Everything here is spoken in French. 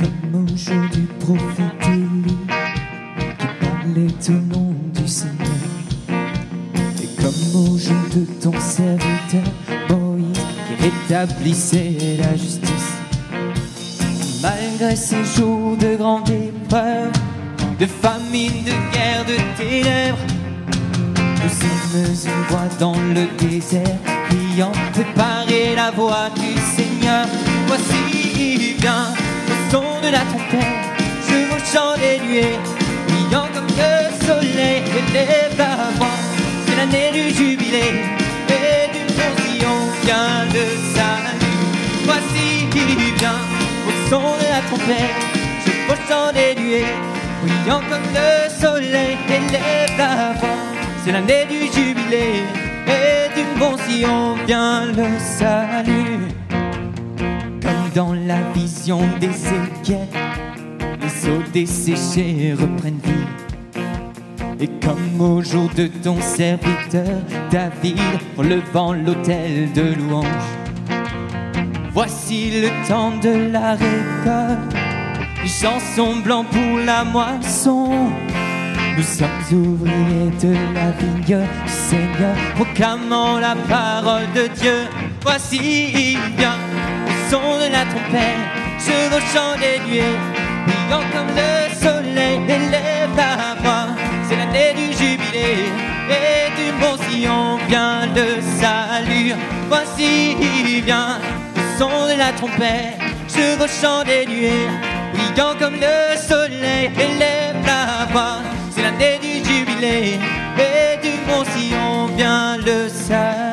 Comme au jour du prophète Élie, qui parlait au nom du Seigneur. Et comme au jour de ton serviteur Moïse, qui rétablissait la justice? Malgré ces jours de grande épreuve, de famine, de guerre, de ténèbres, nous sommes une voix dans le désert, ayant préparé la voie du Seigneur. Voici il vient, la trompette, je vous chant des nuées, brillant comme le soleil, élève la voix. C'est l'année du jubilé, et du Sion vient le salut. Voici il vient, au son de la trompette, je vous chant des brillant comme le soleil, élève la voix. C'est l'année du jubilé et du bon Sion vient le salut. Dans la vision d'Ézéchiel, les eaux desséchées reprennent vie. Et comme au jour de ton serviteur David, en levant l'autel de louange. Voici le temps de la récolte, les chansons blancs pour la moisson. Nous sommes ouvriers de la vigne Seigneur, proclamant la parole de Dieu. Voici son de la trompette, chevaux chant des nuées, brillant comme le soleil, élève la voix. C'est l'année du jubilé et du bon Sion vient le salut. Voici il vient, au son de la trompette, chevaux chant des nuées, brillant comme le soleil, élève la voix. C'est l'année du jubilé et du bon Sion vient le salut.